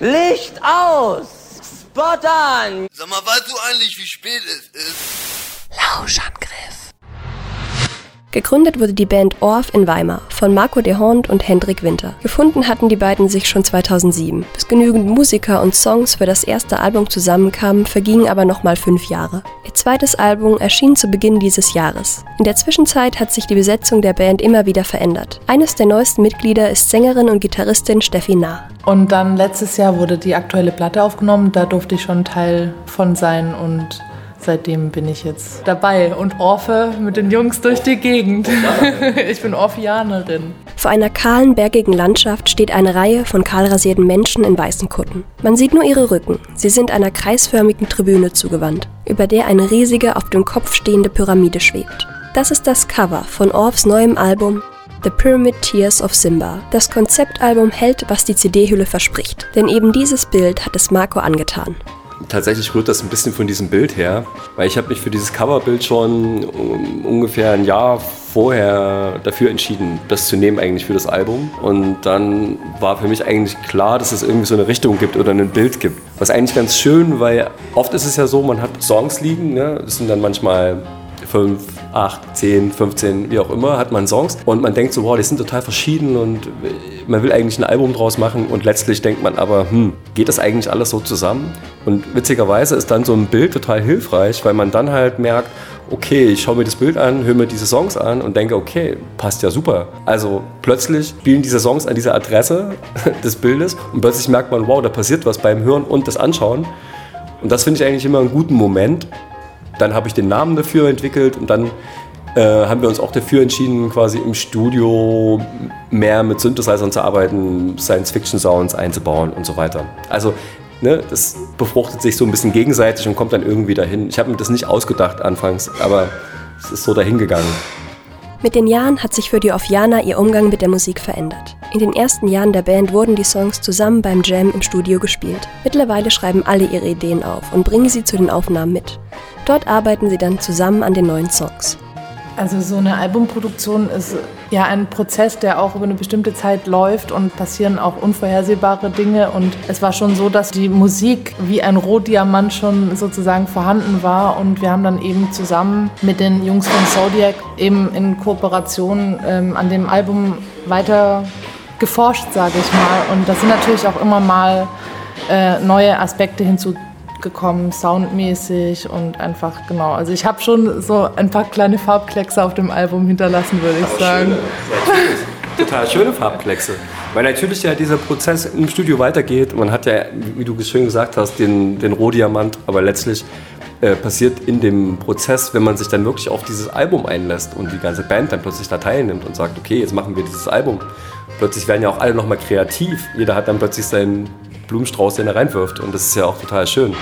Licht aus! Spot an! Sag mal, weißt du eigentlich, wie spät es ist? Gegründet wurde die Band Orff in Weimar von Marco de Hond und Hendrik Winter. Gefunden hatten die beiden sich schon 2007. Bis genügend Musiker und Songs für das erste Album zusammenkamen, vergingen aber nochmal fünf Jahre. Ihr zweites Album erschien zu Beginn dieses Jahres. In der Zwischenzeit hat sich die Besetzung der Band immer wieder verändert. Eines der neuesten Mitglieder ist Sängerin und Gitarristin Steffi Nah. Und dann letztes Jahr wurde die aktuelle Platte aufgenommen, da durfte ich schon Teil von sein und seitdem bin ich jetzt dabei und orfe mit den Jungs durch die Gegend. ich bin Orphianerin. Vor einer kahlen, bergigen Landschaft steht eine Reihe von kahlrasierten Menschen in weißen Kutten. Man sieht nur ihre Rücken. Sie sind einer kreisförmigen Tribüne zugewandt, über der eine riesige, auf dem Kopf stehende Pyramide schwebt. Das ist das Cover von Orfs neuem Album The Pyramid Tears of Simba. Das Konzeptalbum hält, was die CD-Hülle verspricht, denn eben dieses Bild hat es Marco angetan tatsächlich rührt das ein bisschen von diesem Bild her, weil ich habe mich für dieses Coverbild schon um, ungefähr ein Jahr vorher dafür entschieden, das zu nehmen eigentlich für das Album. Und dann war für mich eigentlich klar, dass es irgendwie so eine Richtung gibt oder ein Bild gibt. Was eigentlich ganz schön, weil oft ist es ja so, man hat Songs liegen, ne? das sind dann manchmal fünf, acht, zehn, 15, wie auch immer, hat man Songs und man denkt so, wow, die sind total verschieden und man will eigentlich ein Album draus machen und letztlich denkt man aber, hm, geht das eigentlich alles so zusammen? Und witzigerweise ist dann so ein Bild total hilfreich, weil man dann halt merkt, okay, ich schaue mir das Bild an, höre mir diese Songs an und denke, okay, passt ja super. Also plötzlich spielen diese Songs an dieser Adresse des Bildes und plötzlich merkt man, wow, da passiert was beim Hören und das Anschauen. Und das finde ich eigentlich immer einen guten Moment, dann habe ich den Namen dafür entwickelt und dann äh, haben wir uns auch dafür entschieden, quasi im Studio mehr mit Synthesizern zu arbeiten, Science-Fiction-Sounds einzubauen und so weiter. Also ne, das befruchtet sich so ein bisschen gegenseitig und kommt dann irgendwie dahin. Ich habe mir das nicht ausgedacht anfangs, aber es ist so dahingegangen. Mit den Jahren hat sich für die Ofiana ihr Umgang mit der Musik verändert. In den ersten Jahren der Band wurden die Songs zusammen beim Jam im Studio gespielt. Mittlerweile schreiben alle ihre Ideen auf und bringen sie zu den Aufnahmen mit. Dort arbeiten sie dann zusammen an den neuen Songs. Also so eine Albumproduktion ist ja ein Prozess, der auch über eine bestimmte Zeit läuft und passieren auch unvorhersehbare Dinge. Und es war schon so, dass die Musik wie ein Rohdiamant schon sozusagen vorhanden war. Und wir haben dann eben zusammen mit den Jungs von Zodiac eben in Kooperation ähm, an dem Album weiter geforscht, sage ich mal. Und da sind natürlich auch immer mal äh, neue Aspekte hinzugekommen gekommen, soundmäßig und einfach genau. Also ich habe schon so ein paar kleine Farbkleckse auf dem Album hinterlassen, würde ich sagen. Schöne, total schöne Farbkleckse. Weil natürlich ja dieser Prozess im Studio weitergeht. Man hat ja, wie du schön gesagt hast, den, den Rohdiamant, aber letztlich äh, passiert in dem Prozess, wenn man sich dann wirklich auf dieses Album einlässt und die ganze Band dann plötzlich da teilnimmt und sagt, okay, jetzt machen wir dieses Album. Plötzlich werden ja auch alle nochmal kreativ. Jeder hat dann plötzlich seinen Blumenstrauß, den er reinwirft. Und das ist ja auch total schön.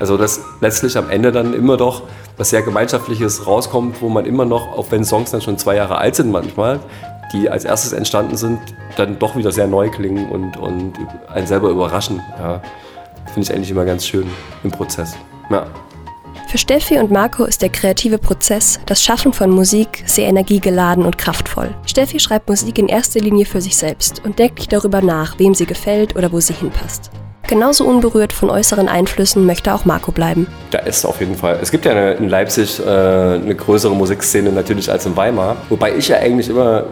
Also dass letztlich am Ende dann immer doch was sehr Gemeinschaftliches rauskommt, wo man immer noch, auch wenn Songs dann schon zwei Jahre alt sind manchmal, die als erstes entstanden sind, dann doch wieder sehr neu klingen und, und einen selber überraschen. Ja, Finde ich eigentlich immer ganz schön im Prozess. Ja. Für Steffi und Marco ist der kreative Prozess, das Schaffen von Musik, sehr energiegeladen und kraftvoll. Steffi schreibt Musik in erster Linie für sich selbst und denkt darüber nach, wem sie gefällt oder wo sie hinpasst. Genauso unberührt von äußeren Einflüssen möchte auch Marco bleiben. Da ist auf jeden Fall. Es gibt ja in Leipzig äh, eine größere Musikszene natürlich als in Weimar. Wobei ich ja eigentlich immer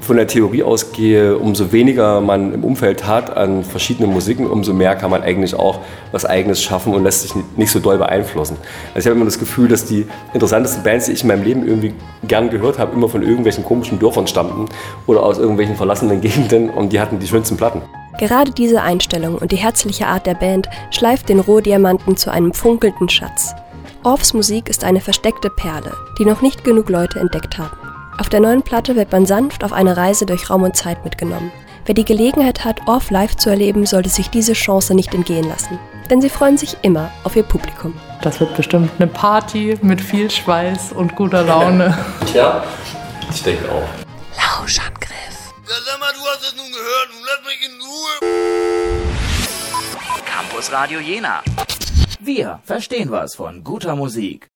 von der Theorie ausgehe, umso weniger man im Umfeld hat an verschiedenen Musiken, umso mehr kann man eigentlich auch was Eigenes schaffen und lässt sich nicht so doll beeinflussen. Also ich habe immer das Gefühl, dass die interessantesten Bands, die ich in meinem Leben irgendwie gern gehört habe, immer von irgendwelchen komischen Dörfern stammten oder aus irgendwelchen verlassenen Gegenden und die hatten die schönsten Platten. Gerade diese Einstellung und die herzliche Art der Band schleift den Rohdiamanten zu einem funkelnden Schatz. Orffs Musik ist eine versteckte Perle, die noch nicht genug Leute entdeckt haben. Auf der neuen Platte wird man sanft auf eine Reise durch Raum und Zeit mitgenommen. Wer die Gelegenheit hat, Orff live zu erleben, sollte sich diese Chance nicht entgehen lassen. Denn sie freuen sich immer auf ihr Publikum. Das wird bestimmt eine Party mit viel Schweiß und guter Laune. Tja, ich denke auch. Lauschangriff. Ja, sag mal, du hast es nun gehört. Nun lass mich in Ruhe. Campus Radio Jena. Wir verstehen was von guter Musik.